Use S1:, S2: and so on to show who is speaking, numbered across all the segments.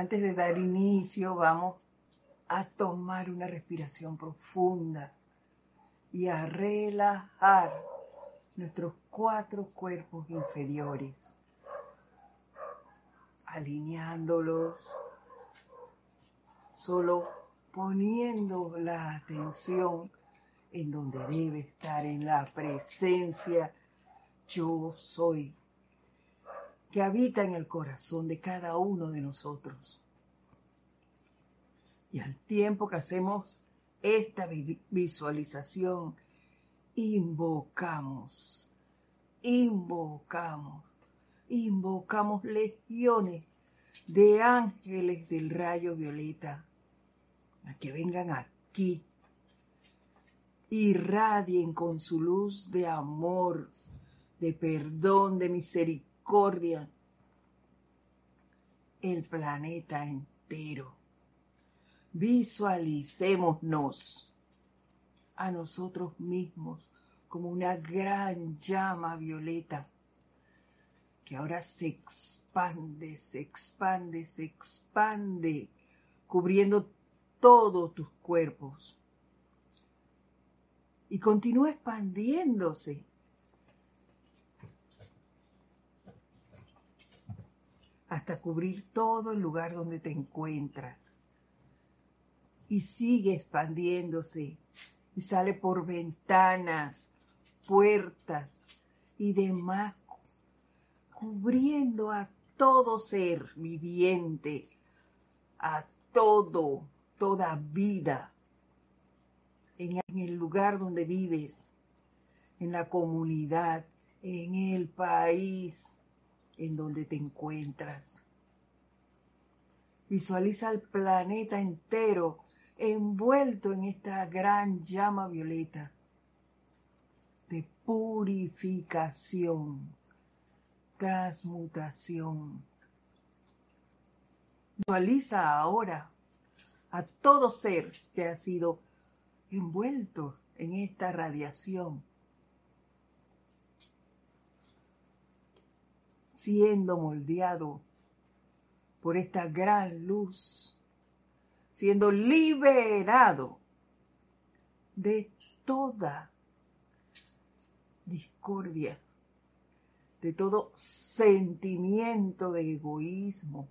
S1: Antes de dar inicio, vamos a tomar una respiración profunda y a relajar nuestros cuatro cuerpos inferiores, alineándolos, solo poniendo la atención en donde debe estar, en la presencia. Yo soy, que habita en el corazón de cada uno de nosotros. Y al tiempo que hacemos esta visualización, invocamos, invocamos, invocamos legiones de ángeles del rayo violeta a que vengan aquí, irradien con su luz de amor, de perdón, de misericordia, el planeta entero. Visualicémonos a nosotros mismos como una gran llama violeta que ahora se expande, se expande, se expande, cubriendo todos tus cuerpos. Y continúa expandiéndose. Hasta cubrir todo el lugar donde te encuentras. Y sigue expandiéndose y sale por ventanas, puertas y demás, cubriendo a todo ser viviente, a todo toda vida en el lugar donde vives, en la comunidad, en el país en donde te encuentras. Visualiza el planeta entero envuelto en esta gran llama violeta de purificación, transmutación. Visualiza ahora a todo ser que ha sido envuelto en esta radiación, siendo moldeado por esta gran luz, siendo liberado de toda discordia, de todo sentimiento de egoísmo,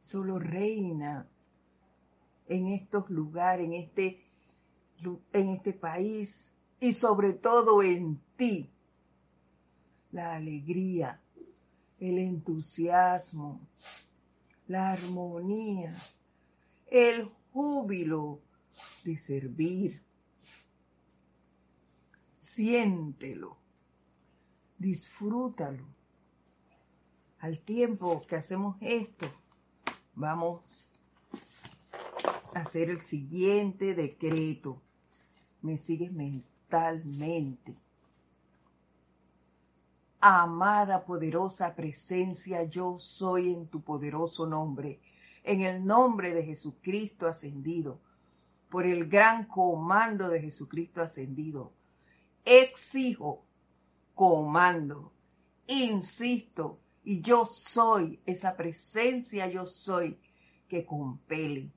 S1: solo reina en estos lugares, en este, en este país y sobre todo en ti. La alegría, el entusiasmo, la armonía, el júbilo de servir. Siéntelo, disfrútalo. Al tiempo que hacemos esto, Vamos a hacer el siguiente decreto. Me sigues mentalmente. Amada poderosa presencia, yo soy en tu poderoso nombre, en el nombre de Jesucristo ascendido, por el gran comando de Jesucristo ascendido. Exijo, comando, insisto, y yo soy esa presencia, yo soy que compele,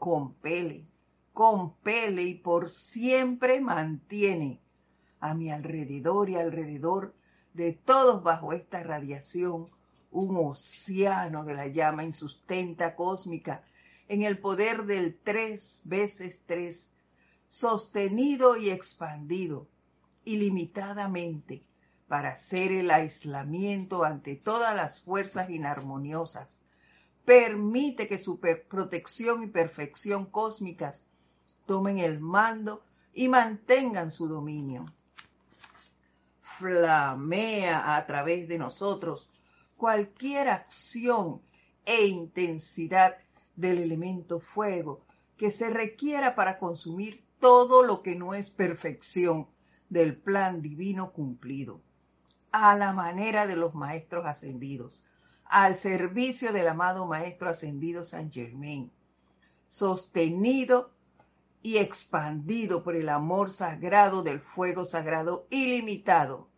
S1: compele, compele y por siempre mantiene a mi alrededor y alrededor de todos bajo esta radiación un océano de la llama insustenta cósmica en el poder del tres veces tres, sostenido y expandido ilimitadamente para hacer el aislamiento ante todas las fuerzas inarmoniosas. Permite que su protección y perfección cósmicas tomen el mando y mantengan su dominio. Flamea a través de nosotros cualquier acción e intensidad del elemento fuego que se requiera para consumir todo lo que no es perfección del plan divino cumplido. A la manera de los maestros ascendidos, al servicio del amado Maestro ascendido San Germain, sostenido y expandido por el amor sagrado del fuego sagrado ilimitado,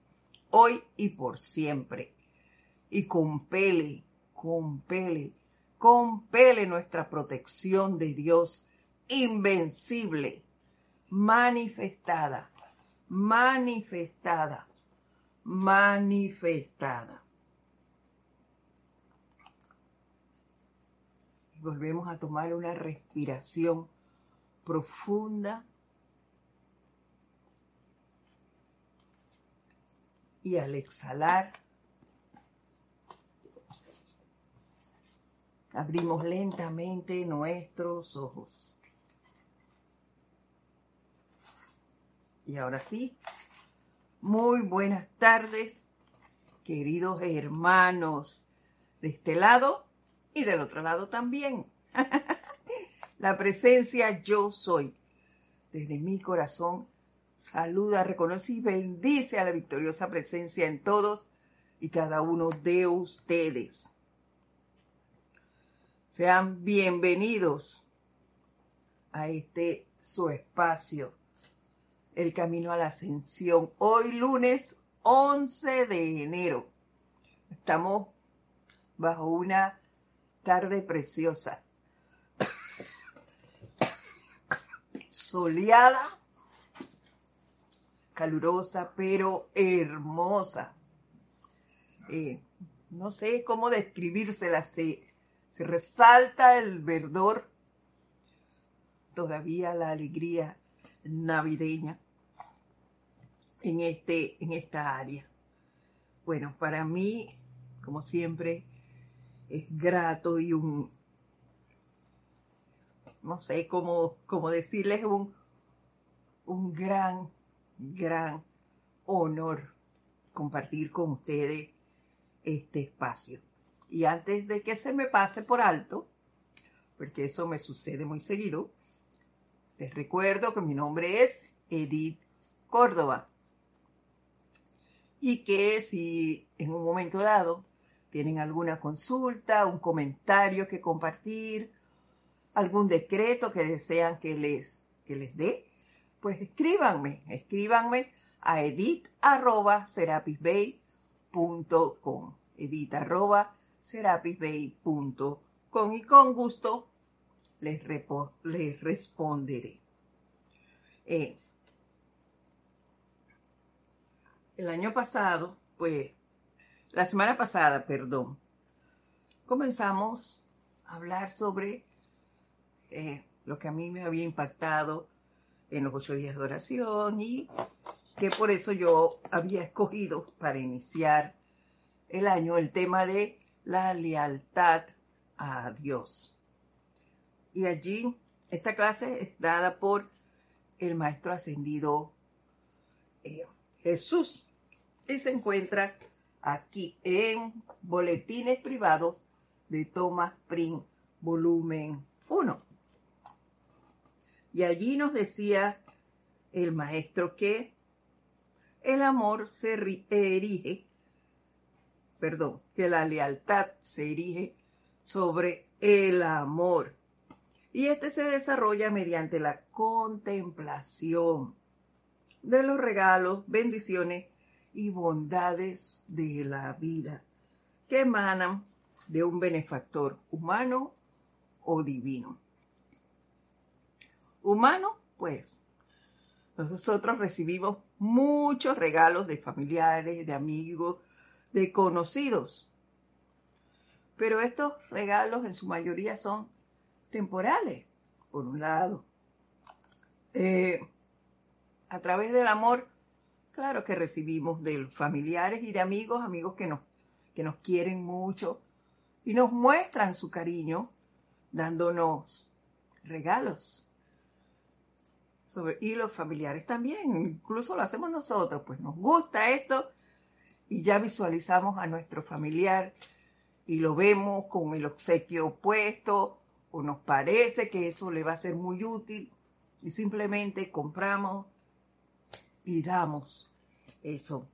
S1: hoy y por siempre, y compele, compele, compele nuestra protección de Dios invencible, manifestada, manifestada, manifestada. Volvemos a tomar una respiración profunda y al exhalar abrimos lentamente nuestros ojos. Y ahora sí, muy buenas tardes, queridos hermanos de este lado y del otro lado también. La presencia yo soy. Desde mi corazón saluda, reconoce y bendice a la victoriosa presencia en todos y cada uno de ustedes. Sean bienvenidos a este su espacio, el camino a la ascensión. Hoy lunes 11 de enero. Estamos bajo una tarde preciosa. Soleada calurosa, pero hermosa. Eh, no sé cómo describírsela, se, se resalta el verdor, todavía la alegría navideña en, este, en esta área. Bueno, para mí, como siempre, es grato y un, no sé cómo, cómo decirles, un, un gran gran honor compartir con ustedes este espacio. Y antes de que se me pase por alto, porque eso me sucede muy seguido, les recuerdo que mi nombre es Edith Córdoba y que si en un momento dado tienen alguna consulta, un comentario que compartir, algún decreto que desean que les, que les dé, pues escríbanme, escríbanme a edit arroba serapisbay.com edit arroba serapisbay.com y con gusto les, les responderé. Eh, el año pasado, pues, la semana pasada, perdón, comenzamos a hablar sobre eh, lo que a mí me había impactado en los ocho días de oración y que por eso yo había escogido para iniciar el año el tema de la lealtad a Dios. Y allí esta clase es dada por el maestro ascendido eh, Jesús y se encuentra aquí en Boletines Privados de Thomas Pring, volumen 1. Y allí nos decía el maestro que el amor se erige, perdón, que la lealtad se erige sobre el amor. Y este se desarrolla mediante la contemplación de los regalos, bendiciones y bondades de la vida que emanan de un benefactor humano o divino humano, pues nosotros recibimos muchos regalos de familiares, de amigos, de conocidos. Pero estos regalos en su mayoría son temporales, por un lado. Eh, a través del amor, claro que recibimos de familiares y de amigos, amigos que nos, que nos quieren mucho y nos muestran su cariño dándonos regalos y los familiares también, incluso lo hacemos nosotros, pues nos gusta esto y ya visualizamos a nuestro familiar y lo vemos con el obsequio puesto o nos parece que eso le va a ser muy útil y simplemente compramos y damos eso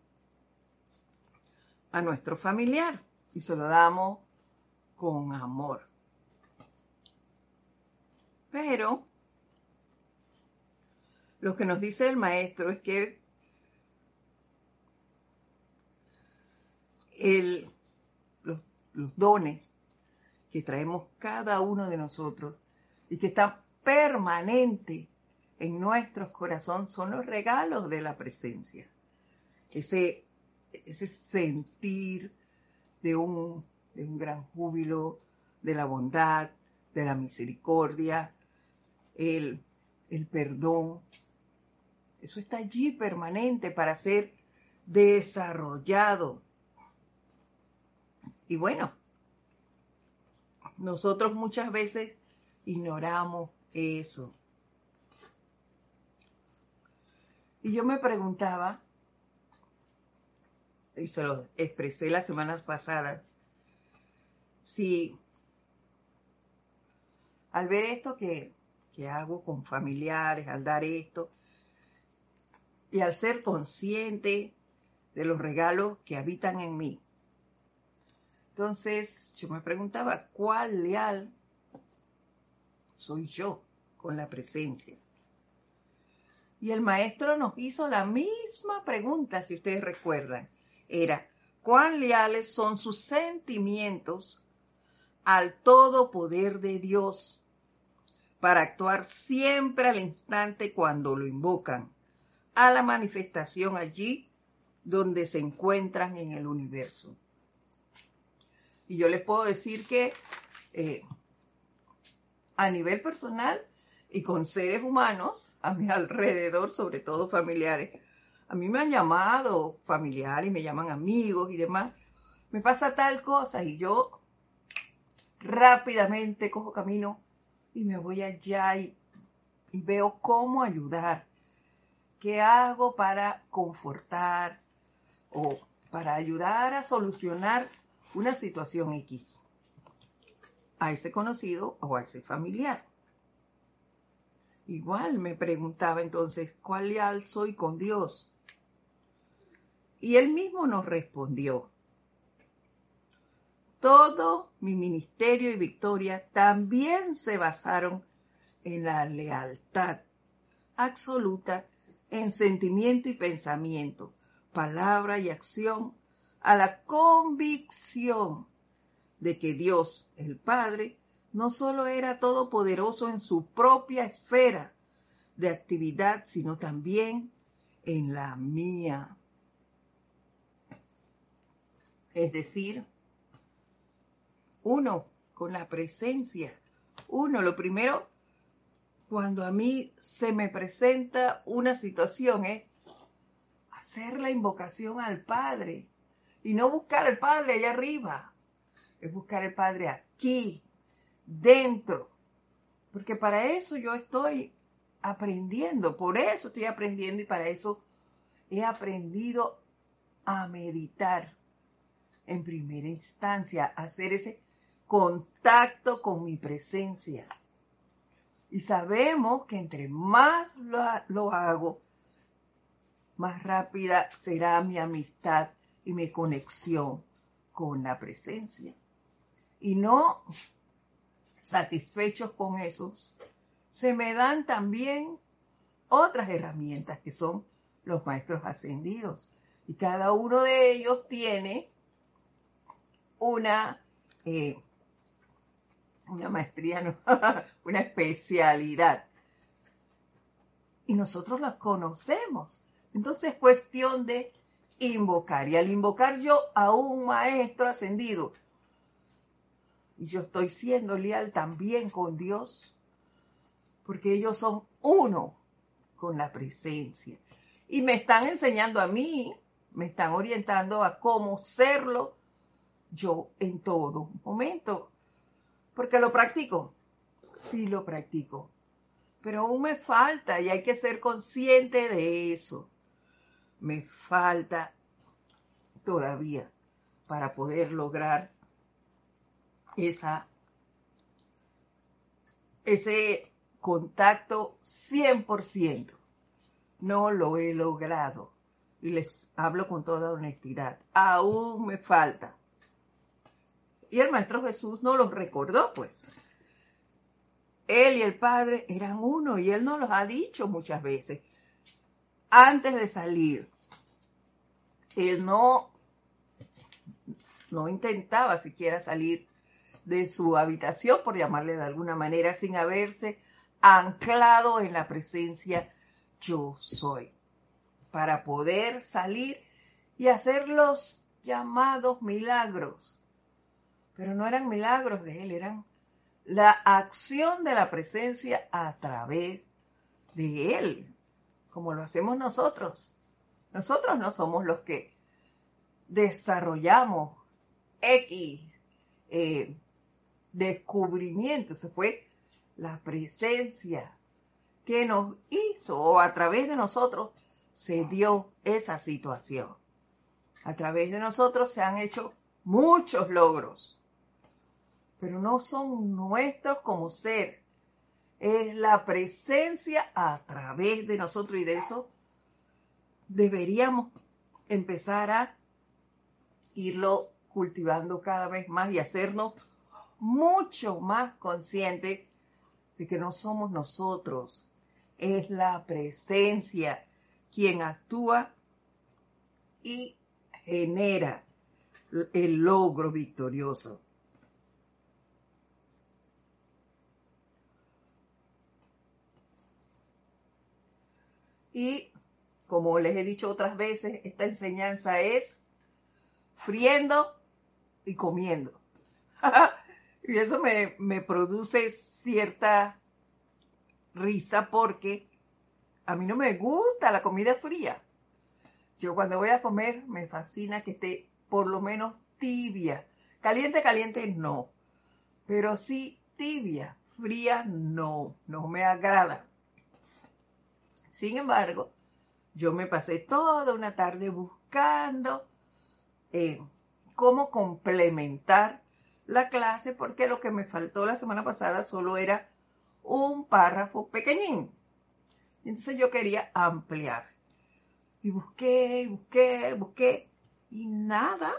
S1: a nuestro familiar y se lo damos con amor. Pero lo que nos dice el maestro es que los, los dones que traemos cada uno de nosotros y que está permanente en nuestros corazones son los regalos de la presencia. Ese, ese sentir de un, de un gran júbilo, de la bondad, de la misericordia, el, el perdón. Eso está allí permanente para ser desarrollado. Y bueno, nosotros muchas veces ignoramos eso. Y yo me preguntaba, y se lo expresé las semanas pasadas, si al ver esto que, que hago con familiares, al dar esto, y al ser consciente de los regalos que habitan en mí. Entonces yo me preguntaba, ¿cuál leal soy yo con la presencia? Y el maestro nos hizo la misma pregunta, si ustedes recuerdan. Era, ¿cuán leales son sus sentimientos al todo poder de Dios para actuar siempre al instante cuando lo invocan, a la manifestación allí donde se encuentran en el universo? Y yo les puedo decir que eh, a nivel personal, y con seres humanos a mi alrededor, sobre todo familiares. A mí me han llamado familiares, me llaman amigos y demás. Me pasa tal cosa y yo rápidamente cojo camino y me voy allá y, y veo cómo ayudar. ¿Qué hago para confortar o para ayudar a solucionar una situación X a ese conocido o a ese familiar? Igual me preguntaba entonces, ¿cuál leal soy con Dios? Y él mismo nos respondió, todo mi ministerio y victoria también se basaron en la lealtad absoluta en sentimiento y pensamiento, palabra y acción, a la convicción de que Dios, el Padre, no solo era todopoderoso en su propia esfera de actividad, sino también en la mía. Es decir, uno con la presencia, uno, lo primero, cuando a mí se me presenta una situación es hacer la invocación al Padre y no buscar al Padre allá arriba, es buscar al Padre aquí, dentro. Porque para eso yo estoy aprendiendo, por eso estoy aprendiendo y para eso he aprendido a meditar en primera instancia, hacer ese contacto con mi presencia. Y sabemos que entre más lo, hago, más rápida será mi amistad y mi conexión con la presencia. Y no satisfechos con esos, se me dan también otras herramientas que son los maestros ascendidos. Y cada uno de ellos tiene una, eh, una maestría, una especialidad. Y nosotros las conocemos. Entonces es cuestión de invocar. Y al invocar yo a un maestro ascendido, yo estoy siendo leal también con Dios, porque ellos son uno con la presencia. Y me están enseñando a mí, me están orientando a cómo serlo yo en todo momento. Porque lo practico, sí lo practico, pero aún me falta y hay que ser consciente de eso. Me falta todavía para poder lograr esa, ese contacto 100%. No lo he logrado. Y les hablo con toda honestidad. Aún me falta. Y el Maestro Jesús no los recordó, pues. Él y el Padre eran uno y Él nos los ha dicho muchas veces. Antes de salir, Él no, no intentaba siquiera salir de su habitación, por llamarle de alguna manera, sin haberse anclado en la presencia yo soy, para poder salir y hacer los llamados milagros. Pero no eran milagros de él, eran la acción de la presencia a través de él, como lo hacemos nosotros. Nosotros no somos los que desarrollamos X eh, descubrimiento, se fue la presencia que nos hizo o a través de nosotros se dio esa situación. A través de nosotros se han hecho muchos logros, pero no son nuestros como ser. Es la presencia a través de nosotros y de eso deberíamos empezar a irlo cultivando cada vez más y hacernos mucho más conscientes de que no somos nosotros, es la presencia quien actúa y genera el logro victorioso. Y como les he dicho otras veces, esta enseñanza es friendo y comiendo. y eso me, me produce cierta risa porque a mí no me gusta la comida fría. Yo cuando voy a comer me fascina que esté por lo menos tibia. Caliente, caliente no. Pero sí tibia. Fría no. No me agrada. Sin embargo, yo me pasé toda una tarde buscando eh, cómo complementar la clase porque lo que me faltó la semana pasada solo era un párrafo pequeñín. Entonces yo quería ampliar. Y busqué, busqué, busqué. Y nada,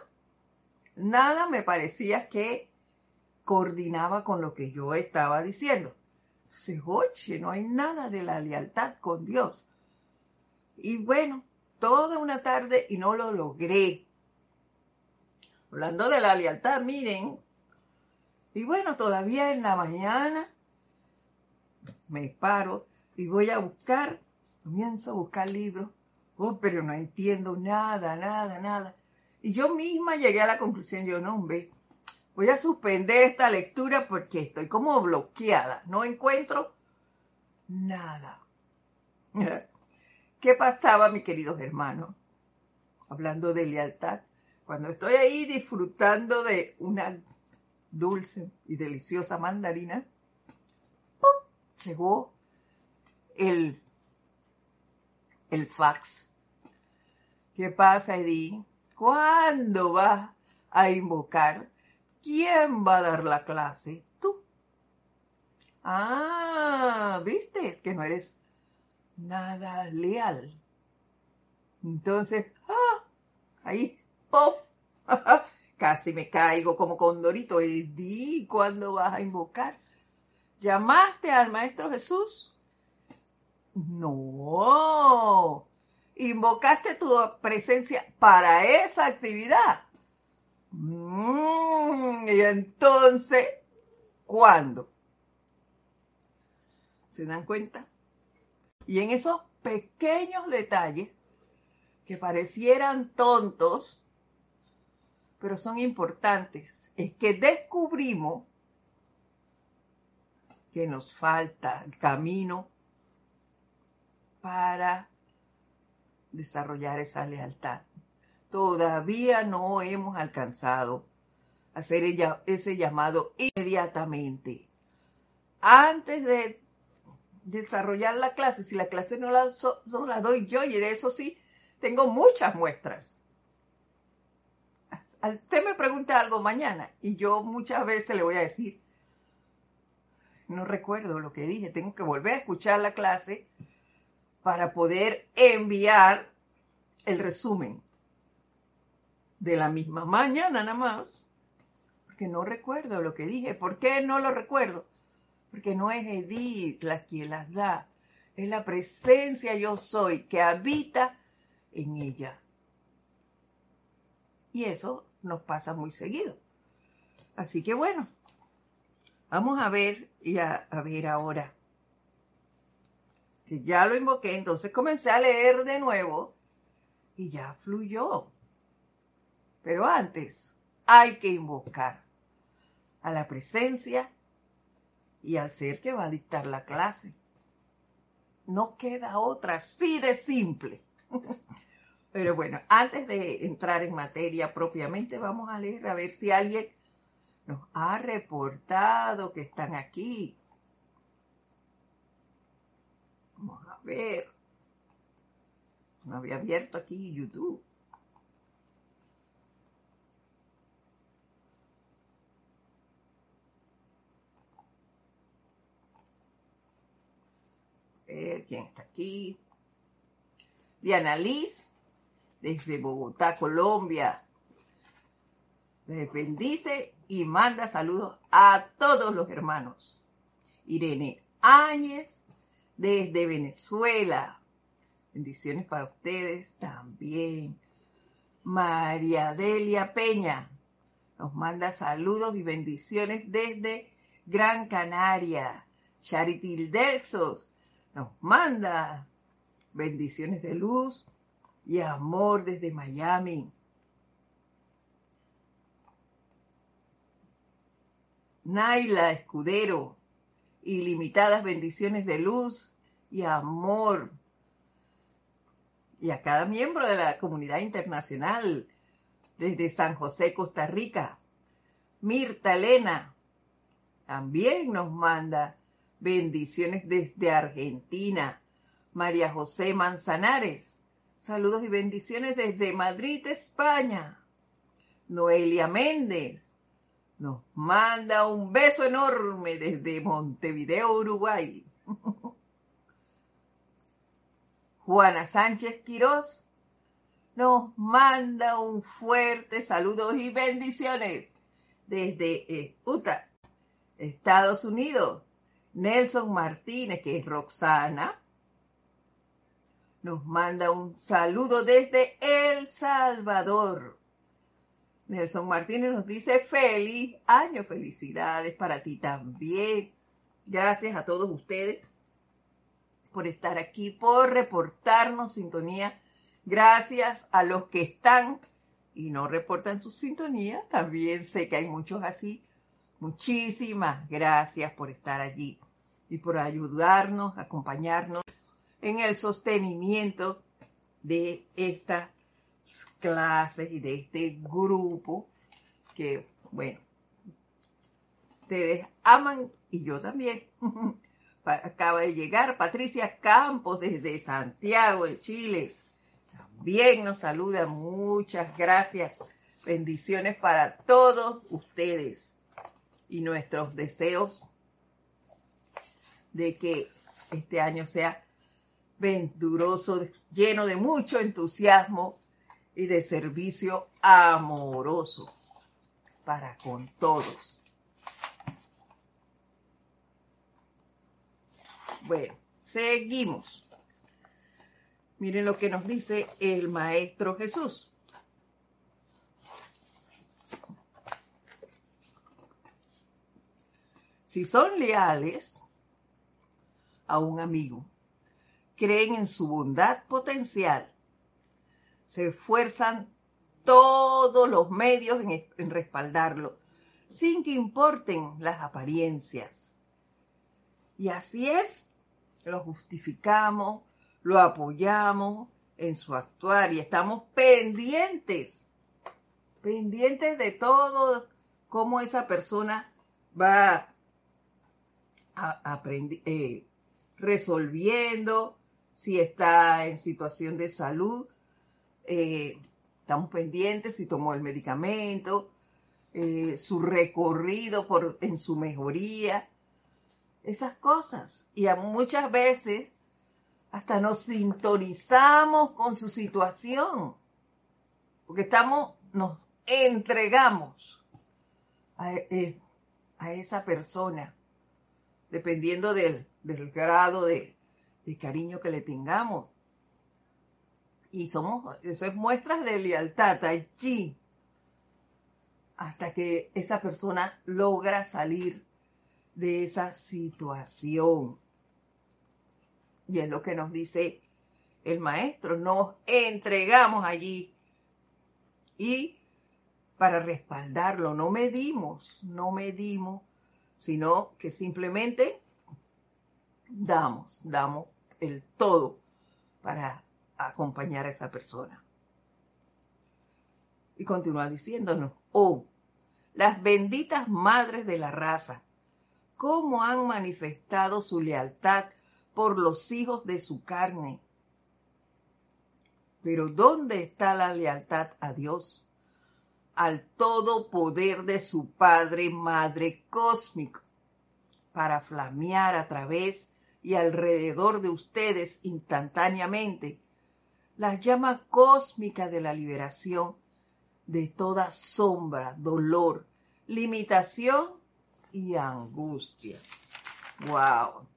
S1: nada me parecía que coordinaba con lo que yo estaba diciendo. Entonces, oye, no hay nada de la lealtad con Dios. Y bueno, toda una tarde y no lo logré. Hablando de la lealtad, miren. Y bueno, todavía en la mañana me paro y voy a buscar, comienzo a buscar libros. Oh, pero no entiendo nada, nada, nada. Y yo misma llegué a la conclusión, yo no, hombre, voy a suspender esta lectura porque estoy como bloqueada, no encuentro nada. ¿Qué pasaba, mis queridos hermanos? Hablando de lealtad, cuando estoy ahí disfrutando de una dulce y deliciosa mandarina, ¡pum! llegó el, el fax. ¿Qué pasa, Eddie? ¿Cuándo vas a invocar? ¿Quién va a dar la clase? Tú. Ah, viste, es que no eres nada leal. Entonces, ah, ahí, ¡pof! Casi me caigo como condorito. Eddie, ¿cuándo vas a invocar? ¿Llamaste al Maestro Jesús? No. Invocaste tu presencia para esa actividad. Mm, y entonces, ¿cuándo? ¿Se dan cuenta? Y en esos pequeños detalles que parecieran tontos, pero son importantes, es que descubrimos que nos falta el camino para desarrollar esa lealtad. Todavía no hemos alcanzado hacer ese llamado inmediatamente. Antes de desarrollar la clase, si la clase no la, no la doy yo, y de eso sí, tengo muchas muestras. Usted me pregunta algo mañana y yo muchas veces le voy a decir, no recuerdo lo que dije, tengo que volver a escuchar la clase para poder enviar el resumen de la misma mañana nada más, porque no recuerdo lo que dije. ¿Por qué no lo recuerdo? Porque no es Edith la que las da, es la presencia yo soy que habita en ella. Y eso nos pasa muy seguido. Así que bueno, Vamos a ver y a, a ver ahora. Que ya lo invoqué, entonces comencé a leer de nuevo y ya fluyó. Pero antes hay que invocar a la presencia y al ser que va a dictar la clase. No queda otra, así de simple. Pero bueno, antes de entrar en materia propiamente, vamos a leer a ver si alguien nos ha reportado que están aquí. Vamos a ver. No había abierto aquí YouTube. Quién está aquí. Diana Liz, desde Bogotá, Colombia. Les bendice y manda saludos a todos los hermanos. Irene Áñez, desde Venezuela. Bendiciones para ustedes también. María Delia Peña nos manda saludos y bendiciones desde Gran Canaria. Charity Delxos nos manda bendiciones de luz y amor desde Miami. Naila Escudero, ilimitadas bendiciones de luz y amor. Y a cada miembro de la comunidad internacional desde San José, Costa Rica. Mirta Elena también nos manda Bendiciones desde Argentina. María José Manzanares. Saludos y bendiciones desde Madrid, España. Noelia Méndez nos manda un beso enorme desde Montevideo, Uruguay. Juana Sánchez Quirós nos manda un fuerte saludo y bendiciones desde eh, Utah, Estados Unidos. Nelson Martínez, que es Roxana, nos manda un saludo desde El Salvador. Nelson Martínez nos dice feliz año, felicidades para ti también. Gracias a todos ustedes por estar aquí, por reportarnos sintonía. Gracias a los que están y no reportan su sintonía. También sé que hay muchos así. Muchísimas gracias por estar allí y por ayudarnos, acompañarnos en el sostenimiento de estas clases y de este grupo que, bueno, ustedes aman y yo también. Acaba de llegar Patricia Campos desde Santiago, de Chile. También nos saluda. Muchas gracias. Bendiciones para todos ustedes y nuestros deseos de que este año sea venturoso, lleno de mucho entusiasmo y de servicio amoroso para con todos. Bueno, seguimos. Miren lo que nos dice el Maestro Jesús. Si son leales, a un amigo. Creen en su bondad potencial. Se esfuerzan todos los medios en, respaldarlo, sin que importen las apariencias. Y así es, lo justificamos, lo apoyamos en su actuar y estamos pendientes, pendientes de todo cómo esa persona va a aprender, eh, resolviendo, si está en situación de salud, eh, estamos pendientes si tomó el medicamento, eh, su recorrido por, en su mejoría, esas cosas. Y muchas veces hasta nos sintonizamos con su situación, porque estamos, nos entregamos a, eh, a esa persona, dependiendo del, grado de, cariño que le tengamos. Y somos, eso es muestras de lealtad allí, hasta que esa persona logra salir de esa situación. Y es lo que nos dice el maestro, nos entregamos allí y para respaldarlo, no medimos, no medimos, sino que simplemente damos, damos el todo para acompañar a esa persona. Y continúa diciéndonos, oh, las benditas madres de la raza, cómo han manifestado su lealtad por los hijos de su carne. Pero ¿dónde está la lealtad a Dios? Al todo poder de su Padre, Madre cósmico, para flamear a través y alrededor de ustedes instantáneamente la llama cósmica de la liberación de toda sombra, dolor, limitación y angustia. Wow.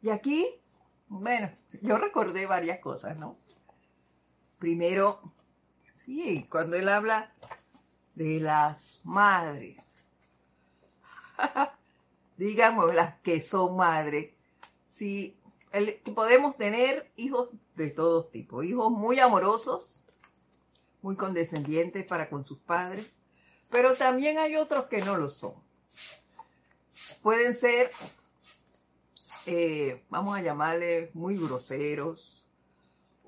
S1: Y aquí, bueno, yo recordé varias cosas, ¿no? Primero, sí, cuando él habla de las madres, digamos las que son madres, sí, podemos tener hijos de todos tipos, hijos muy amorosos, muy condescendientes para con sus padres, pero también hay otros que no lo son. Pueden ser, eh, vamos a llamarles muy groseros,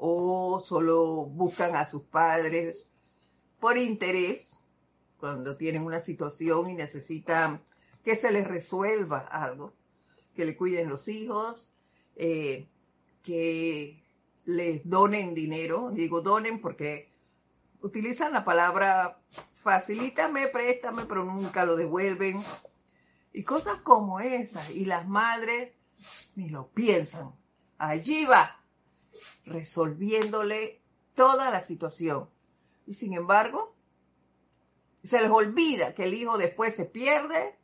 S1: o solo buscan a sus padres por interés, cuando tienen una situación y necesitan que se les resuelva algo, que le cuiden los hijos, eh, que les donen dinero, digo donen porque utilizan la palabra facilítame, préstame, pero nunca lo devuelven. Y cosas como esas. Y las madres ni lo piensan. Allí va, resolviéndole toda la situación. Y sin embargo, se les olvida que el hijo después se pierde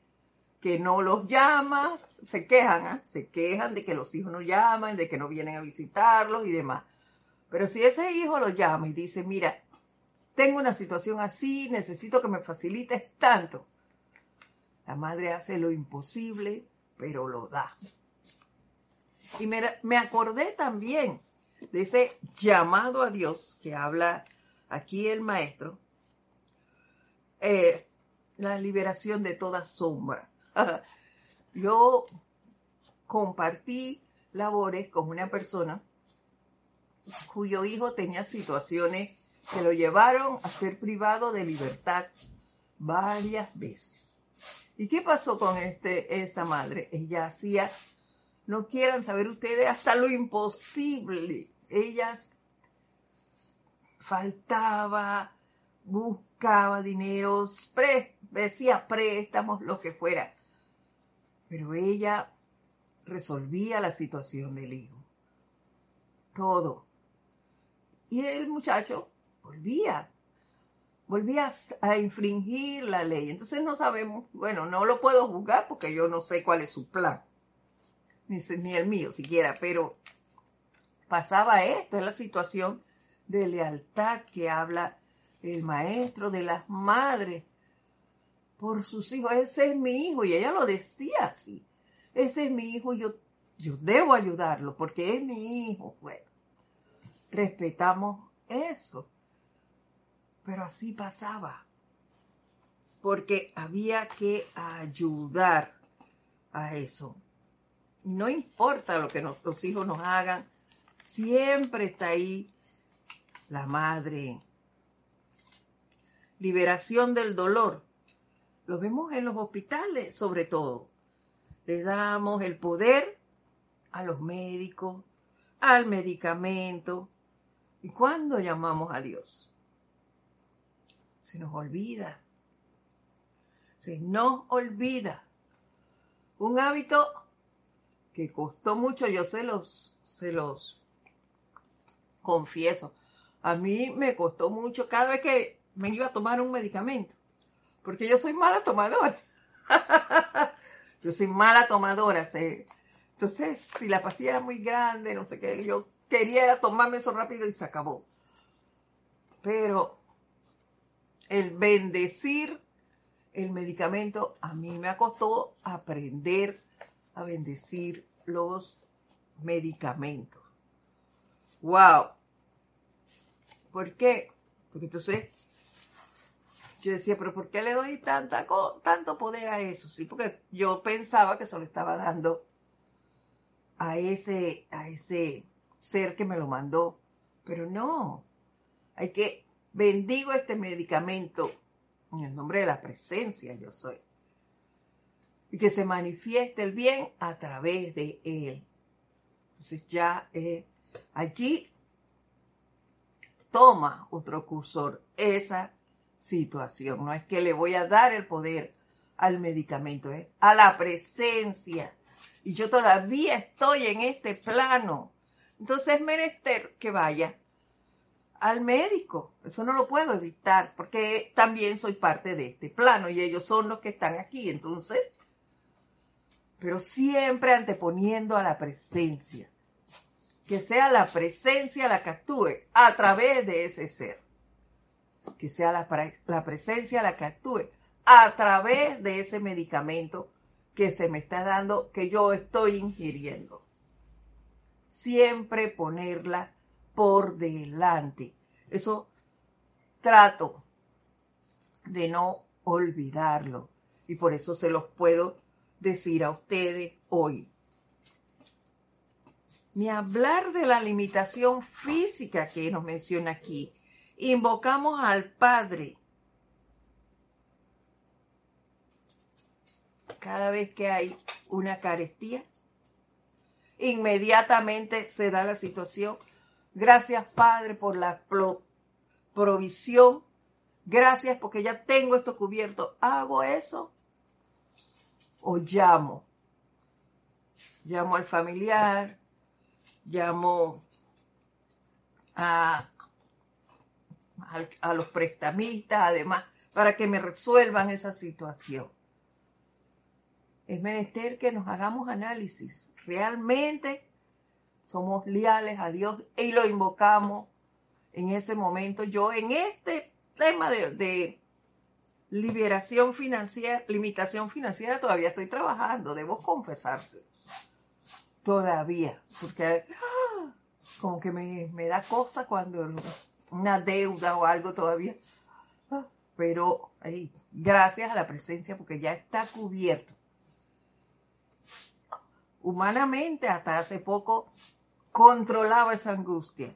S1: que no los llama, se quejan, ¿ah? se quejan de que los hijos no llaman, de que no vienen a visitarlos y demás. Pero si ese hijo lo llama y dice, mira, tengo una situación así, necesito que me facilites tanto, la madre hace lo imposible, pero lo da. Y me, acordé también de ese llamado a Dios que habla aquí el maestro, eh, la liberación de toda sombra. yo compartí labores con una persona cuyo hijo tenía situaciones que lo llevaron a ser privado de libertad varias veces. ¿Y qué pasó con este, esa madre? Ella hacía, no quieran saber ustedes, hasta lo imposible. Ella faltaba, buscaba dineros, decía préstamos, lo que fuera pero ella resolvía la situación del hijo. Todo. Y el muchacho volvía, volvía a infringir la ley. Entonces no sabemos, bueno, no lo puedo juzgar porque yo no sé cuál es su plan, ni, ni el mío siquiera, pero pasaba esto, es la situación de lealtad que habla el maestro de las madres por sus hijos. Ese es mi hijo y ella lo decía así. Ese es mi hijo yo, yo debo ayudarlo porque es mi hijo. Bueno, respetamos eso. Pero así pasaba. Porque había que ayudar a eso. No importa lo que nuestros hijos nos hagan, siempre está ahí la madre. Liberación del dolor lo vemos en los hospitales sobre todo. Le damos el poder a los médicos, al medicamento. ¿Y cuándo llamamos a Dios? Se nos olvida. Se nos olvida. Un hábito que costó mucho, yo se los, se los confieso. A mí me costó mucho cada vez que me iba a tomar un medicamento porque yo soy mala tomadora. yo soy mala tomadora. Entonces, si la pastilla era muy grande, no sé qué, yo quería tomarme eso rápido y se acabó. Pero el bendecir el medicamento, a mí me costó aprender a bendecir los medicamentos. ¡Wow! ¿Por qué? Porque entonces yo decía, pero ¿por qué le doy tanta, tanto poder a eso? Sí, porque yo pensaba que se lo estaba dando a ese, a ese ser que me lo mandó. Pero no, hay que bendigo este medicamento en el nombre de la presencia yo soy. Y que se manifieste el bien a través de él. Entonces ya eh, allí toma otro cursor esa situación. No es que le voy a dar el poder al medicamento, a la presencia. Y yo todavía estoy en este plano. Entonces es menester que vaya al médico. Eso no lo puedo evitar porque también soy parte de este plano y ellos son los que están aquí. Entonces, pero siempre anteponiendo a la presencia. Que sea la presencia la que actúe a través de ese ser. Que sea la, la presencia la que actúe a través de ese medicamento que se me está dando, que yo estoy ingiriendo. Siempre ponerla por delante. Eso trato de no olvidarlo. Y por eso se los puedo decir a ustedes hoy. Ni hablar de la limitación física que nos menciona aquí. Invocamos al Padre. Cada vez que hay una carestía, inmediatamente se da la situación Gracias, Padre, por la provisión. Gracias porque ya tengo esto cubierto. ¿Hago eso? ¿O llamo? Llamo al familiar, llamo a, a, los prestamistas, además, para que me resuelvan esa situación. Es menester que nos hagamos análisis. ¿Realmente somos leales a Dios y lo invocamos en ese momento. Yo en este tema de, liberación financiera, limitación financiera, todavía estoy trabajando, debo confesarse. Todavía, porque ah, como que me, da cosa cuando una deuda o algo todavía. Ah, pero gracias a la presencia, porque ya está cubierto. Humanamente, hasta hace poco controlaba esa angustia.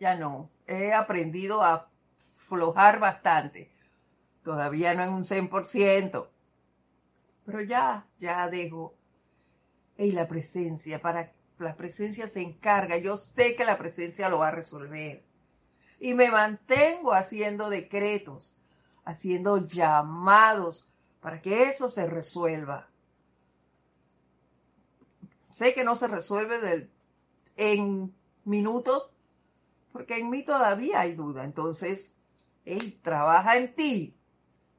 S1: Ya no, he aprendido a flojar bastante. Todavía no en un 100%. Pero ya, ya dejo. Y la presencia, para la presencia se encarga. Yo sé que la presencia lo va a resolver. Y me mantengo haciendo decretos, haciendo llamados para que eso se resuelva. Sé que no se resuelve en minutos, porque en mí todavía hay duda. Entonces, hey, trabaja en ti.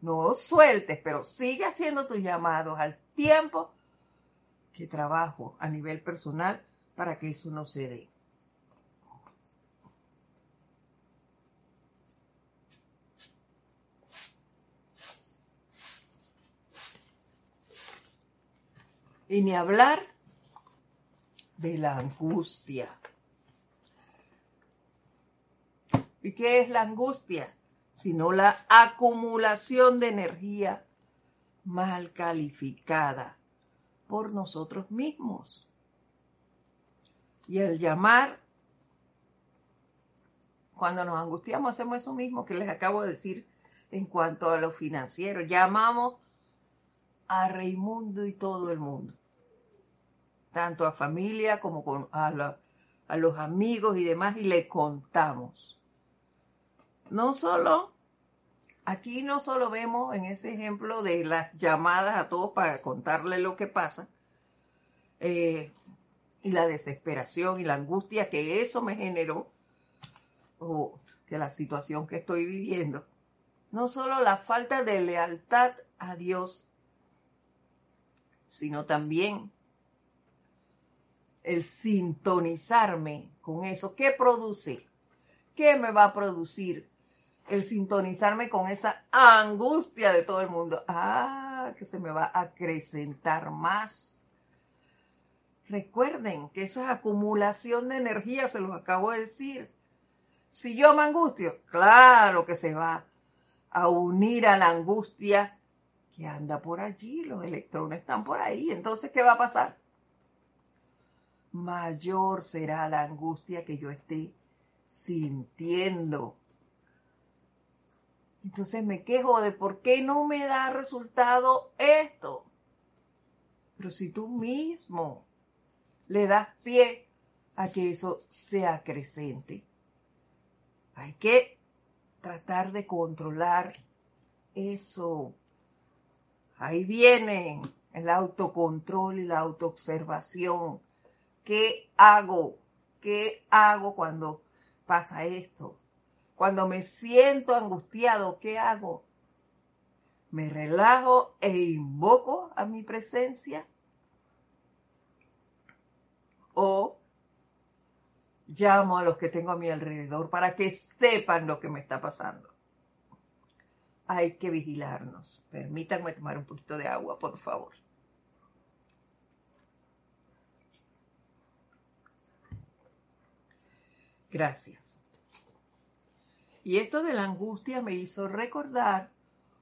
S1: No sueltes, pero sigue haciendo tus llamados al tiempo que trabajo a nivel personal para que eso no se dé. Y ni hablar de la angustia. ¿Y qué es la angustia? Sino la acumulación de energía mal calificada por nosotros mismos. Y el llamar, cuando nos angustiamos, hacemos eso mismo que les acabo de decir en cuanto a lo financiero. Llamamos a Raimundo y todo el mundo tanto a familia como a, a los amigos y demás, y le contamos. No solo, aquí no solo vemos en ese ejemplo de las llamadas a todos para contarle lo que pasa, eh, y la desesperación y la angustia que eso me generó, o que la situación que estoy viviendo, no solo la falta de lealtad a Dios, sino también el sintonizarme con eso. ¿Qué produce? ¿Qué me va a producir el sintonizarme con esa angustia de todo el mundo. Ah, que se me va a acrecentar más. Recuerden que esa acumulación de energía, se los acabo de decir. Si yo me angustio, claro que se va a unir a la angustia que anda por allí, los electrones están por ahí. Entonces, ¿qué va a pasar? Mayor será la angustia que yo esté sintiendo. Entonces me quejo de por qué no me da resultado esto. Pero si tú mismo le das pie a que eso sea creciente, hay que tratar de controlar eso. Ahí viene el autocontrol y la autoobservación. ¿Qué hago? ¿Qué hago cuando pasa esto? Cuando me siento angustiado, ¿qué hago? ¿Me relajo e invoco a mi presencia? ¿O llamo a los que tengo a mi alrededor para que sepan lo que me está pasando? Hay que vigilarnos. Permítanme tomar un poquito de agua, por favor. Gracias. Y esto de la angustia me hizo recordar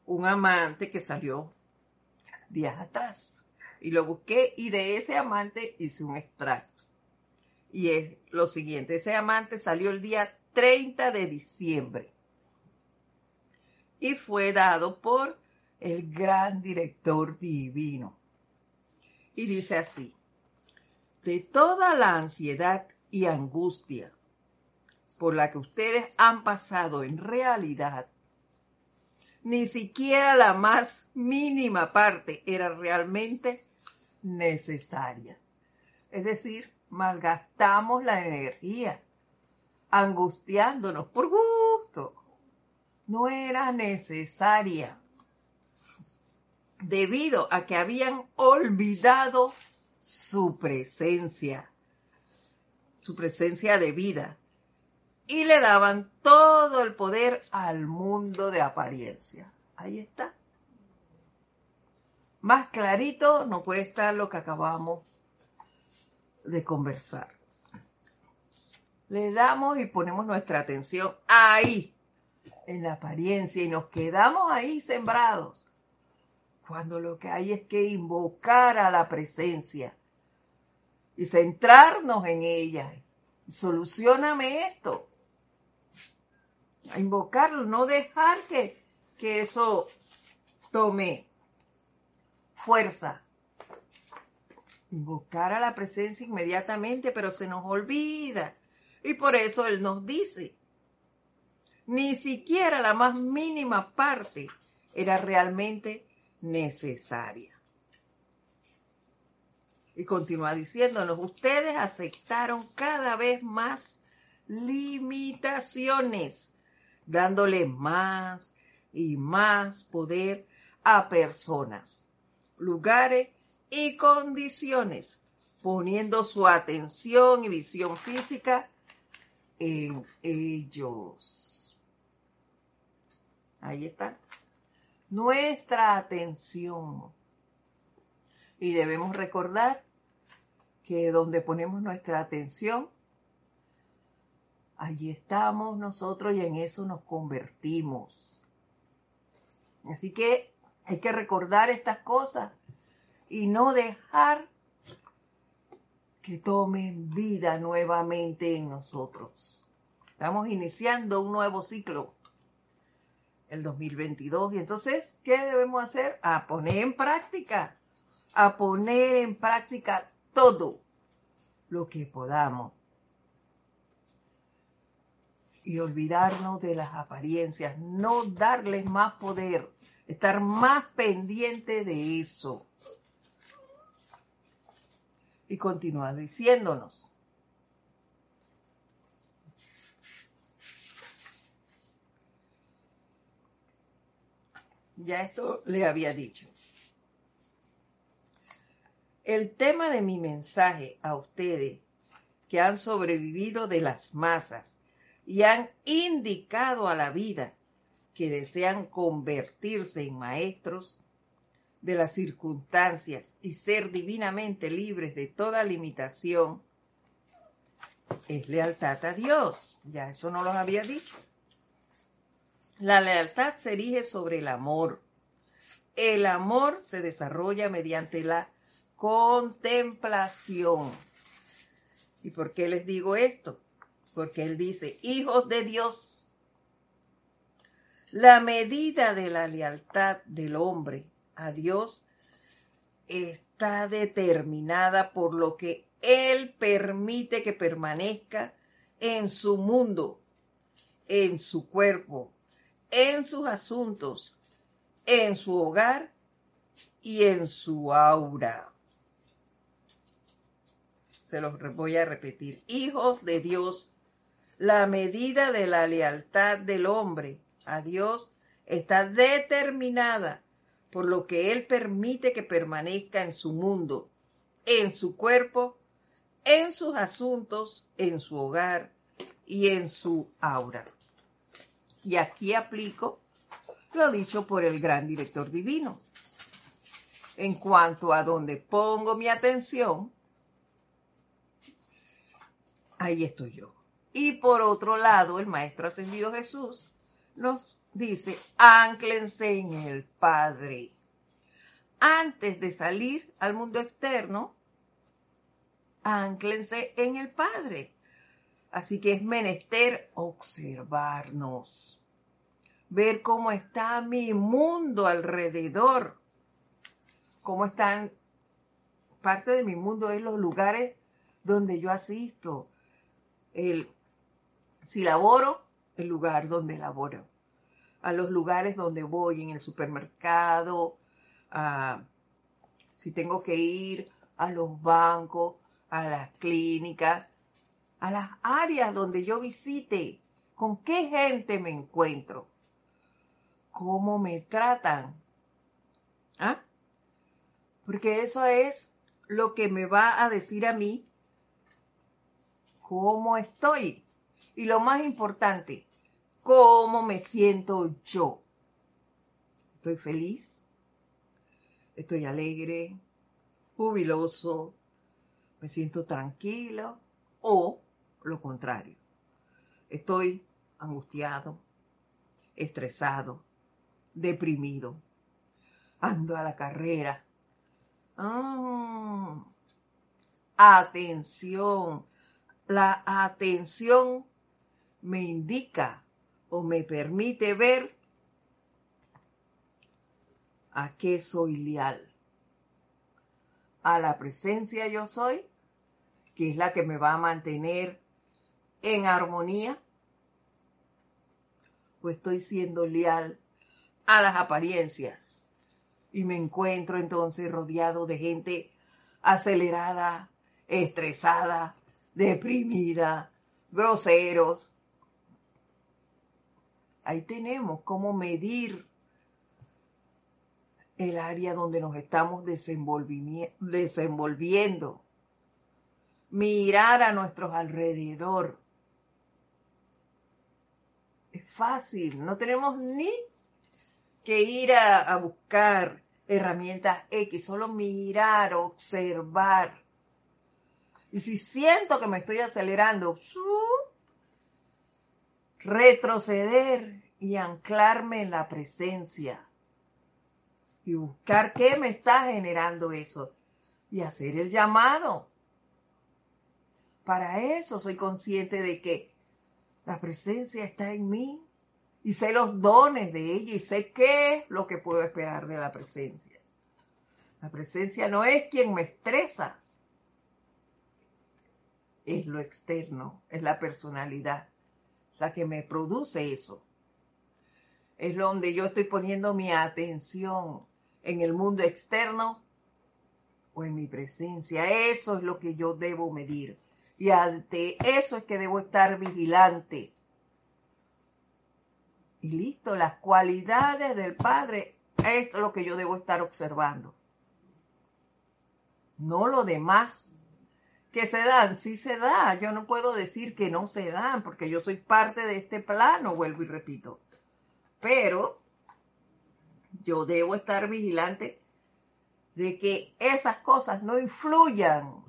S1: un amante que salió días atrás. Y lo busqué y de ese amante hice un extracto. Y es lo siguiente, ese amante salió el día 30 de diciembre y fue dado por el gran director divino. Y dice así, de toda la ansiedad y angustia por la que ustedes han pasado en realidad, ni siquiera la más mínima parte era realmente necesaria. Es decir, malgastamos la energía angustiándonos por gusto. No era necesaria debido a que habían olvidado su presencia, su presencia de vida, y le daban todo el poder al mundo de apariencia. Ahí está. Más clarito no puede estar lo que acabamos de conversar. Le damos y ponemos nuestra atención ahí, en la apariencia, y nos quedamos ahí sembrados, cuando lo que hay es que invocar a la presencia y centrarnos en ella. Solucioname esto a invocarlo, no dejar que, que eso tome fuerza. Invocar a la presencia inmediatamente, pero se nos olvida. Y por eso Él nos dice, ni siquiera la más mínima parte era realmente necesaria. Y continúa diciéndonos, ustedes aceptaron cada vez más limitaciones dándole más y más poder a personas, lugares y condiciones, poniendo su atención y visión física en ellos. Ahí está. Nuestra atención. Y debemos recordar que donde ponemos nuestra atención, allí estamos nosotros y en eso nos convertimos. Así que hay que recordar estas cosas y no dejar que tomen vida nuevamente en nosotros. Estamos iniciando un nuevo ciclo, el 2022, y entonces, ¿qué debemos hacer? A poner en práctica, a poner en práctica todo lo que podamos y olvidarnos de las apariencias, no darles más poder, estar más pendiente de eso. Y continúa diciéndonos. Ya esto le había dicho. El tema de mi mensaje a ustedes que han sobrevivido de las masas y han indicado a la vida que desean convertirse en maestros de las circunstancias y ser divinamente libres de toda limitación, es lealtad a Dios. Ya eso no los había dicho. La lealtad se erige sobre el amor. El amor se desarrolla mediante la contemplación. ¿Y por qué les digo esto? Porque él dice, hijos de Dios, la medida de la lealtad del hombre a Dios está determinada por lo que Él permite que permanezca en su mundo, en su cuerpo, en sus asuntos, en su hogar y en su aura. Se los voy a repetir. Hijos de Dios, la medida de la lealtad del hombre a Dios está determinada por lo que Él permite que permanezca en su mundo, en su cuerpo, en sus asuntos, en su hogar y en su aura. Y aquí aplico lo dicho por el gran director divino. En cuanto a donde pongo mi atención, ahí estoy yo. Y por otro lado, el Maestro Ascendido Jesús nos dice, anclense en el Padre. Antes de salir al mundo externo, anclense en el Padre. Así que es menester observarnos, ver cómo está mi mundo alrededor, cómo están, parte de mi mundo es los lugares donde yo asisto, el, si laboro, el lugar donde laboro, a los lugares donde voy, en el supermercado, si tengo que ir a los bancos, a las clínicas, a las áreas donde yo visite, con qué gente me encuentro, cómo me tratan. ¿Ah? Porque eso es lo que me va a decir a mí cómo estoy. Y lo más importante, cómo me siento yo. ¿Estoy feliz? ¿Estoy alegre? ¿Jubiloso? ¿Me siento tranquilo? ¿O lo contrario. Estoy angustiado, estresado, deprimido. Ando a la carrera. Ah, atención. La atención me indica o me permite ver a qué soy leal. A la presencia yo soy, que es la que me va a mantener en armonía? ¿O estoy siendo leal a las apariencias? Y me encuentro entonces rodeado de gente acelerada, estresada, deprimida, groseros. Ahí tenemos cómo medir el área donde nos estamos desenvolviendo. Mirar a nuestros alrededor es fácil, no tenemos ni que ir a, buscar herramientas X, solo mirar, observar. Y si siento que me estoy acelerando, retroceder y anclarme en la presencia. Y buscar qué me está generando eso. Y hacer el llamado. Para eso soy consciente de que la presencia está en mí y sé los dones de ella y sé qué es lo que puedo esperar de la presencia. La presencia no es quien me estresa, es lo externo, es la personalidad, la que me produce eso. Es donde yo estoy poniendo mi atención en el mundo externo o en mi presencia. Eso es lo que yo debo medir. Y ante eso es que debo estar vigilante. Y listo, las cualidades del Padre es lo que yo debo estar observando. No lo demás que se dan, sí se da. Yo no puedo decir que no se dan, porque yo soy parte de este plano, vuelvo y repito. pero yo debo estar vigilante de que esas cosas no influyan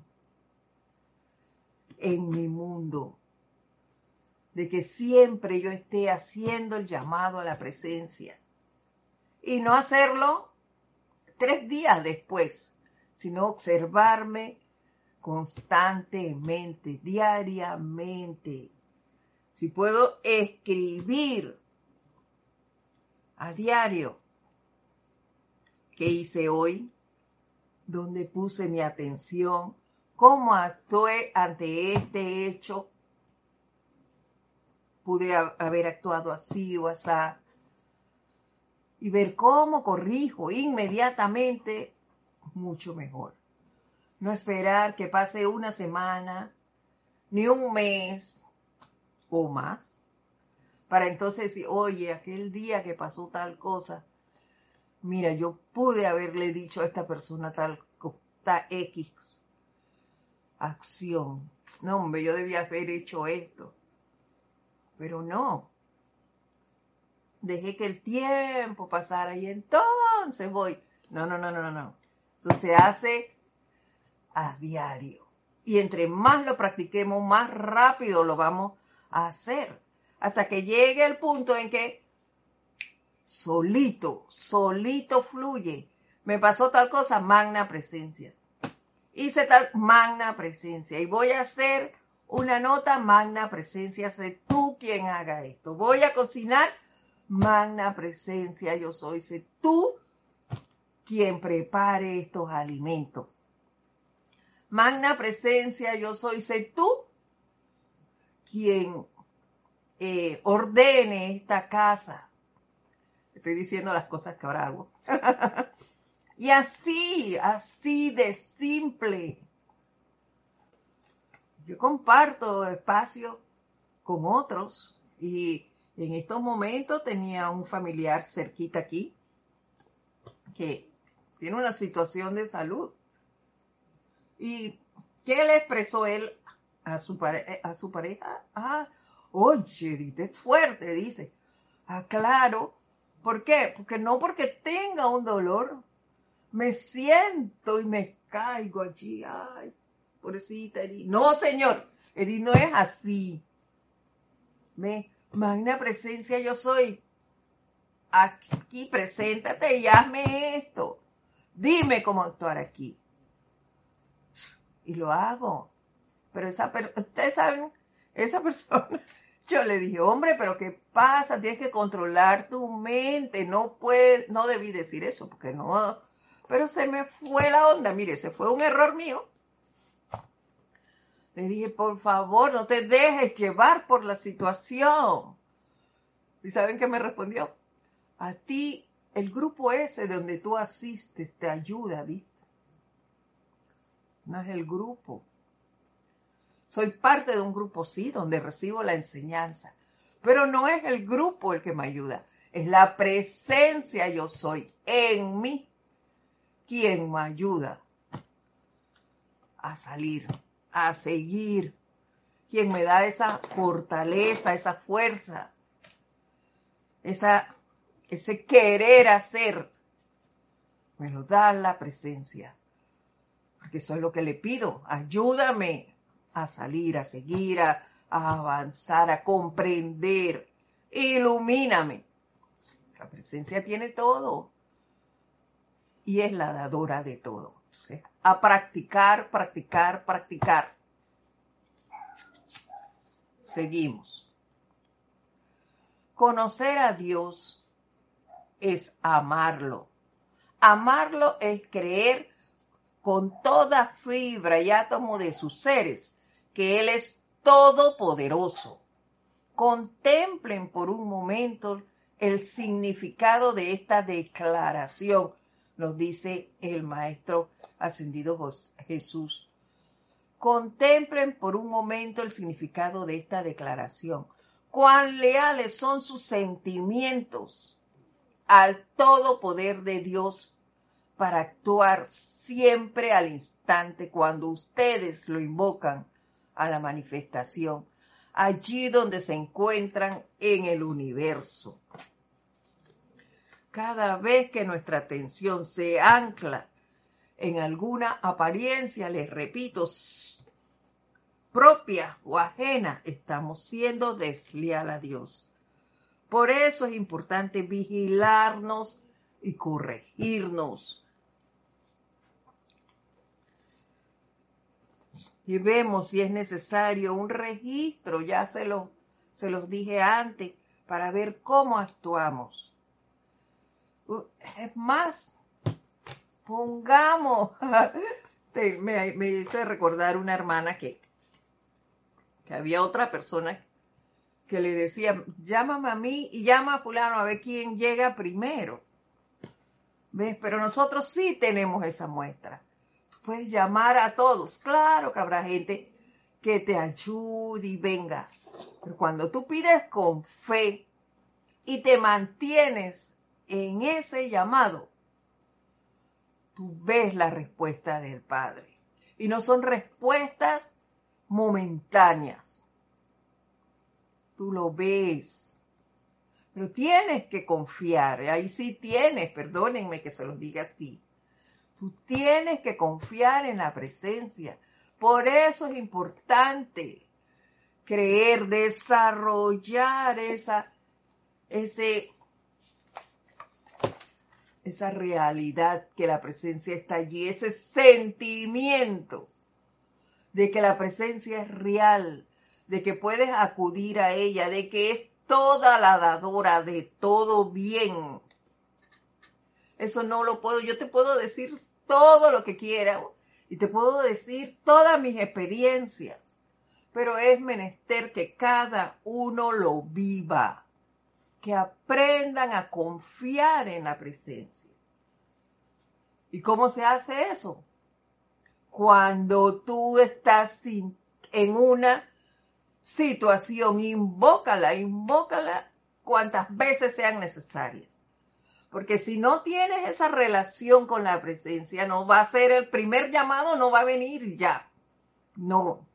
S1: en mi mundo, de que siempre yo esté haciendo el llamado a la presencia y no hacerlo tres días después, sino observarme constantemente, diariamente. Si puedo escribir a diario qué hice hoy, dónde puse mi atención, cómo actué ante este hecho, pude haber actuado así o así, y ver cómo corrijo inmediatamente, mucho mejor. No esperar que pase una semana, ni un mes o más, para entonces decir, oye, aquel día que pasó tal cosa, mira, yo pude haberle dicho a esta persona tal, tal X acción. No, hombre, yo debía haber hecho esto. Pero no. Dejé que el tiempo pasara y entonces voy. No, no, no, no, no. Eso se hace a diario. Y entre más lo practiquemos, más rápido lo vamos a hacer. Hasta que llegue el punto en que solito, solito fluye. Me pasó tal cosa, magna presencia. Hice tal magna presencia. Y voy a hacer una nota magna presencia. Sé tú quien haga esto. Voy a cocinar magna presencia. Yo soy. Sé tú quien prepare estos alimentos. Magna presencia, yo soy. Sé tú quien eh, ordene esta casa. Estoy diciendo las cosas que ahora hago. y así, así de simple. Yo comparto espacio con otros y en estos momentos tenía un familiar cerquita aquí que tiene una situación de salud. ¿Y qué le expresó él a su, su pareja? Ah, oye, dice, es fuerte, dice. Ah, claro, ¿Por qué? Porque no porque tenga un dolor, me siento y me caigo allí, ay, pobrecita Edith. No, señor, Edith no es así. Me, magna presencia yo soy. Aquí, preséntate y hazme esto. Dime cómo actuar aquí. Y lo hago. Pero esa, ustedes saben, esa persona yo le dije, hombre, pero ¿qué pasa? Tienes que controlar tu mente. No puedes, no debí decir eso, porque no. Pero se me fue la onda. Mire, se fue un error mío. Le dije, por favor, no te dejes llevar por la situación. ¿Y saben qué me respondió? A ti, el grupo ese donde tú asistes te ayuda, ¿viste? No es el grupo. Soy parte de un grupo, sí, donde recibo la enseñanza, pero no es el grupo el que me ayuda, es la presencia yo soy en mí quien me ayuda a salir, a seguir, quien me da esa fortaleza, esa fuerza, esa, ese querer hacer, me lo da la presencia. Porque eso es lo que le pido, ayúdame a salir, a seguir, a, avanzar, a comprender. Ilumíname. La presencia tiene todo y es la dadora de todo. a practicar, practicar, practicar. Seguimos. Conocer a Dios es amarlo. Amarlo es creer con toda fibra y átomo de sus seres que Él es todopoderoso. Contemplen por un momento el significado de esta declaración, nos dice el Maestro ascendido Jesús. Contemplen por un momento el significado de esta declaración. Cuán leales son sus sentimientos al todo poder de Dios para actuar siempre al instante cuando ustedes lo invocan a la manifestación, allí donde se encuentran en el universo. cada vez que nuestra atención se ancla en alguna apariencia, les repito, propia o ajena, estamos siendo desleal a Dios. Por eso es importante vigilarnos y corregirnos. Y vemos si es necesario un registro, ya se, lo, se los dije antes, para ver cómo actuamos. Es más, pongamos, me, me hice recordar una hermana que, que había otra persona que le decía, llámame a mí y llama a fulano a ver quién llega primero. ¿Ves? Pero nosotros sí tenemos esa muestra. Puedes llamar a todos. Claro que habrá gente que te ayude y venga. Pero cuando tú pides con fe y te mantienes en ese llamado, tú ves la respuesta del Padre. Y no son respuestas momentáneas. Tú lo ves. Pero tienes que confiar. Ahí sí tienes, perdónenme que se los diga así. Tú tienes que confiar en la presencia. Por eso es importante creer, desarrollar esa, ese, esa realidad que la presencia está allí, ese sentimiento de que la presencia es real, de que puedes acudir a ella, de que es toda la dadora de todo bien. Eso no lo puedo, yo te puedo decir todo lo que quiera y te puedo decir todas mis experiencias, pero es menester que cada uno lo viva que aprendan a confiar en la presencia. ¿Y cómo se hace eso? Cuando tú estás en una situación, invócala, invócala cuantas veces sean necesarias. Porque si no tienes esa relación con la presencia, no va a ser el primer llamado, no va a venir ya. No.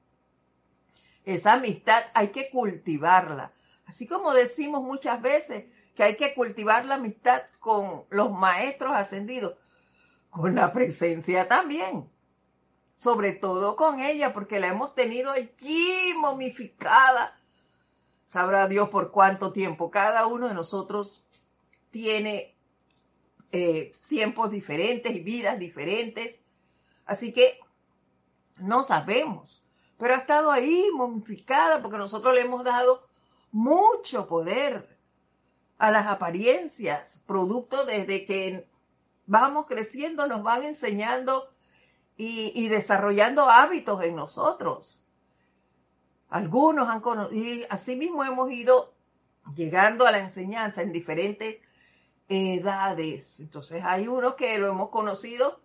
S1: Esa amistad hay que cultivarla. Así como decimos muchas veces que hay que cultivar la amistad con los maestros ascendidos, con la presencia también. Sobre todo con ella, porque la hemos tenido allí momificada. Sabrá Dios por cuánto tiempo. Cada uno de nosotros tiene eh, tiempos diferentes y vidas diferentes. Así que no sabemos. Pero ha estado ahí momificada porque nosotros le hemos dado mucho poder a las apariencias, producto desde que vamos creciendo, nos van enseñando y, desarrollando hábitos en nosotros. Algunos han conocido, y así mismo hemos ido llegando a la enseñanza en diferentes edades. Entonces hay unos que lo hemos conocido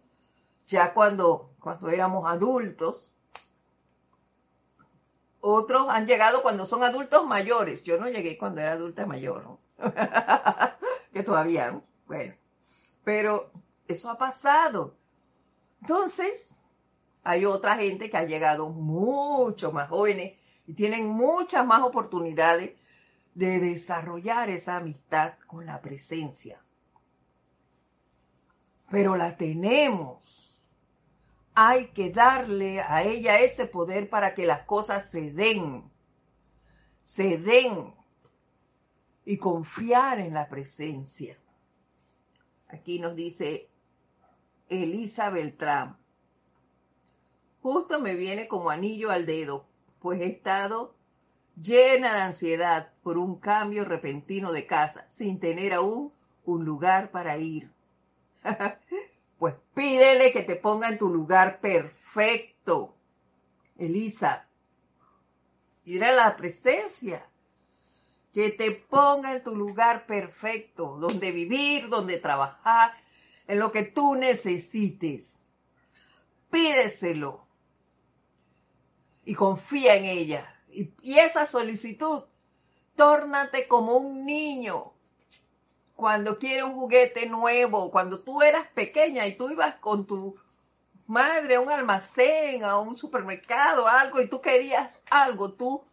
S1: ya cuando, cuando éramos adultos, otros han llegado cuando son adultos mayores. Yo no llegué cuando era adulta mayor, que todavía, ¿no? Bueno, pero eso ha pasado. Entonces, hay otra gente que ha llegado mucho más jóvenes y tienen muchas más oportunidades de desarrollar esa amistad con la presencia. Pero la tenemos hay que darle a ella ese poder para que las cosas se den, se den y confiar en la presencia. Aquí nos dice Elisa Beltrán. Justo me viene como anillo al dedo, pues he estado llena de ansiedad por un cambio repentino de casa, sin tener aún un lugar para ir. pues pídele que te ponga en tu lugar perfecto. Elisa, ir a la presencia, que te ponga en tu lugar perfecto, donde vivir, donde trabajar, en lo que tú necesites. Pídeselo y confía en ella. Y, esa solicitud, tórnate como un niño. Cuando quiere un juguete nuevo, cuando tú eras pequeña y tú ibas con tu madre a un almacén, a un supermercado, algo, y tú querías algo, tú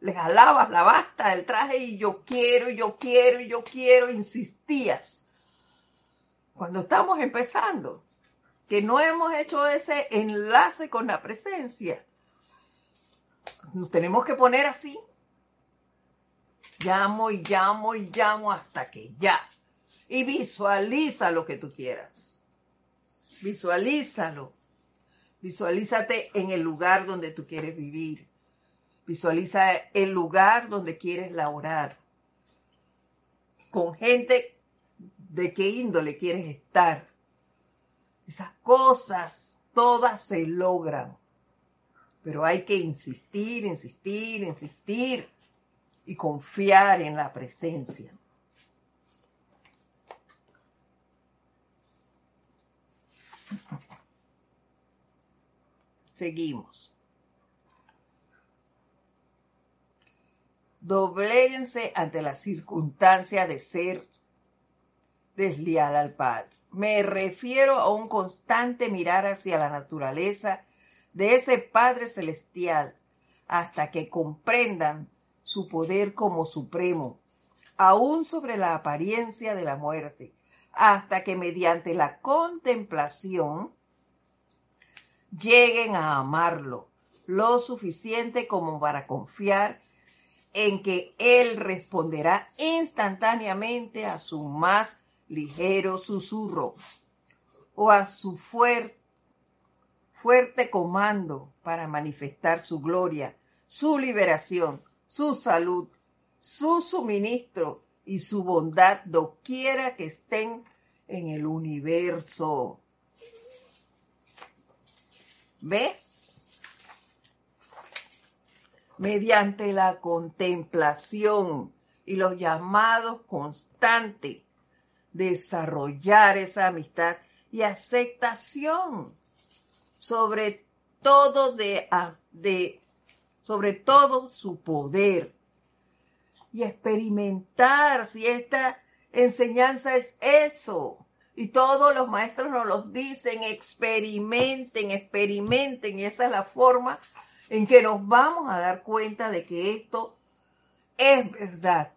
S1: le jalabas la basta del traje y yo quiero, yo quiero, yo quiero, insistías. Cuando estamos empezando, que no hemos hecho ese enlace con la presencia, nos tenemos que poner así. Llamo y llamo y llamo hasta que ya. Y visualiza lo que tú quieras. Visualízalo. Visualízate en el lugar donde tú quieres vivir. Visualiza el lugar donde quieres laborar. Con gente de qué índole quieres estar. Esas cosas todas se logran. Pero hay que insistir, insistir, insistir y confiar en la presencia. Seguimos. Dobléguense ante la circunstancia de ser desleal al Padre. Me refiero a un constante mirar hacia la naturaleza de ese Padre Celestial hasta que comprendan su poder como supremo, aún sobre la apariencia de la muerte, hasta que mediante la contemplación lleguen a amarlo lo suficiente como para confiar en que Él responderá instantáneamente a su más ligero susurro o a su fuerte comando para manifestar su gloria, su liberación, su salud, su suministro y su bondad doquiera que estén en el universo. ¿Ves? Mediante la contemplación y los llamados constantes desarrollar esa amistad y aceptación sobre todo de, de sobre todo su poder y experimentar si esta enseñanza es eso. Y todos los maestros nos lo dicen, experimenten, experimenten, y esa es la forma en que nos vamos a dar cuenta de que esto es verdad,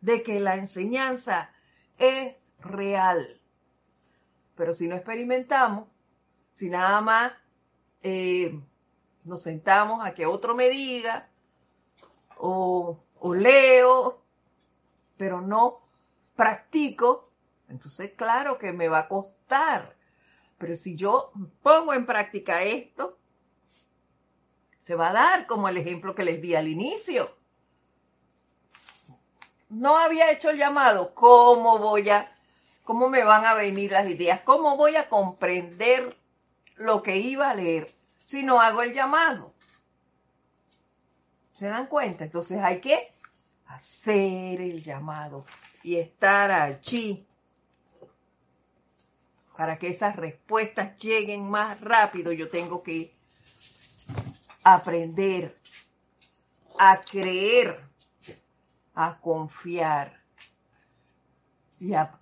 S1: de que la enseñanza es real. Pero si no experimentamos, si nada más eh, nos sentamos a que otro me diga, o, o leo, pero no practico, entonces claro que me va a costar. Pero si yo pongo en práctica esto, se va a dar como el ejemplo que les di al inicio no había hecho el llamado, ¿cómo voy a, cómo me van a venir las ideas? ¿Cómo voy a comprender lo que iba a leer si no hago el llamado? ¿Se dan cuenta? Entonces hay que hacer el llamado y estar allí para que esas respuestas lleguen más rápido. Yo tengo que aprender a creer a confiar y a,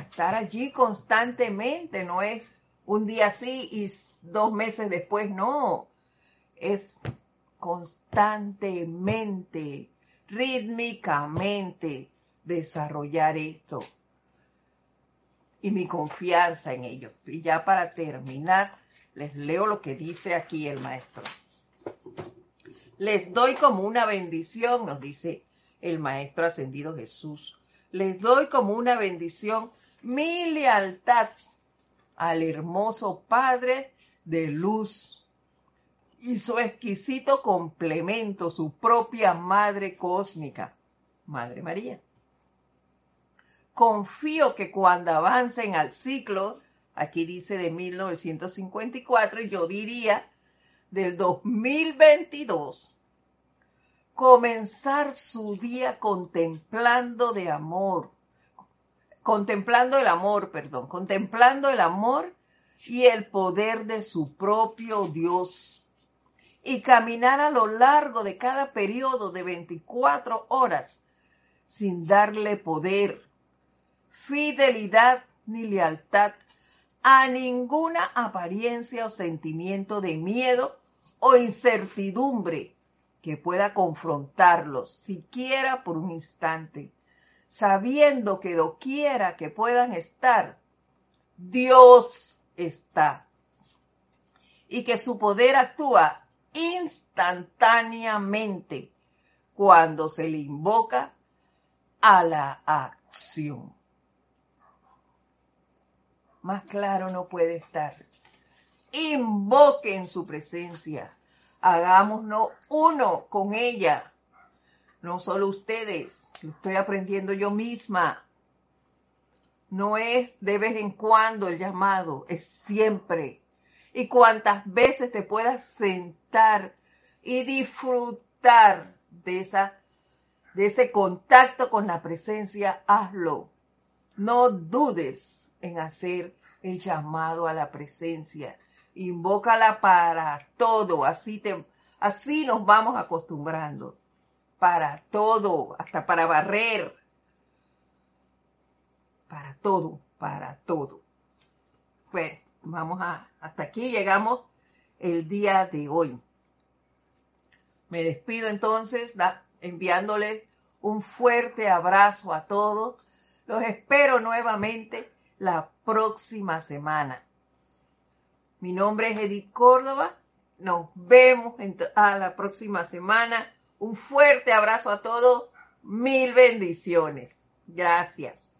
S1: estar allí constantemente, no es un día sí y dos meses después, no, es constantemente, rítmicamente desarrollar esto y mi confianza en ellos. Y ya para terminar, les leo lo que dice aquí el maestro. Les doy como una bendición, nos dice el Maestro Ascendido Jesús. Les doy como una bendición mi lealtad al hermoso Padre de luz y su exquisito complemento, su propia Madre Cósmica, Madre María. Confío que cuando avancen al ciclo, aquí dice de 1954, y yo diría del 2022, comenzar su día contemplando de amor, contemplando el amor, perdón, contemplando el amor y el poder de su propio Dios. Y caminar a lo largo de cada periodo de 24 horas sin darle poder, fidelidad ni lealtad a ninguna apariencia o sentimiento de miedo o incertidumbre que pueda confrontarlos, siquiera por un instante, sabiendo que doquiera que puedan estar, Dios está. Y que su poder actúa instantáneamente cuando se le invoca a la acción. Más claro no puede estar. Invoquen su presencia. Hagámonos uno con ella. No solo ustedes, estoy aprendiendo yo misma. No es de vez en cuando el llamado, es siempre. Y cuantas veces te puedas sentar y disfrutar de esa de ese contacto con la presencia, hazlo. No dudes en hacer el llamado a la presencia. Invócala para todo, así te así nos vamos acostumbrando. Para todo, hasta para barrer. Para todo, para todo. Pues vamos a hasta aquí llegamos el día de hoy. Me despido entonces enviándoles un fuerte abrazo a todos. Los espero nuevamente la próxima semana. Mi nombre es Edith Córdoba. Nos vemos a la próxima semana. Un fuerte abrazo a todos. Mil bendiciones. Gracias.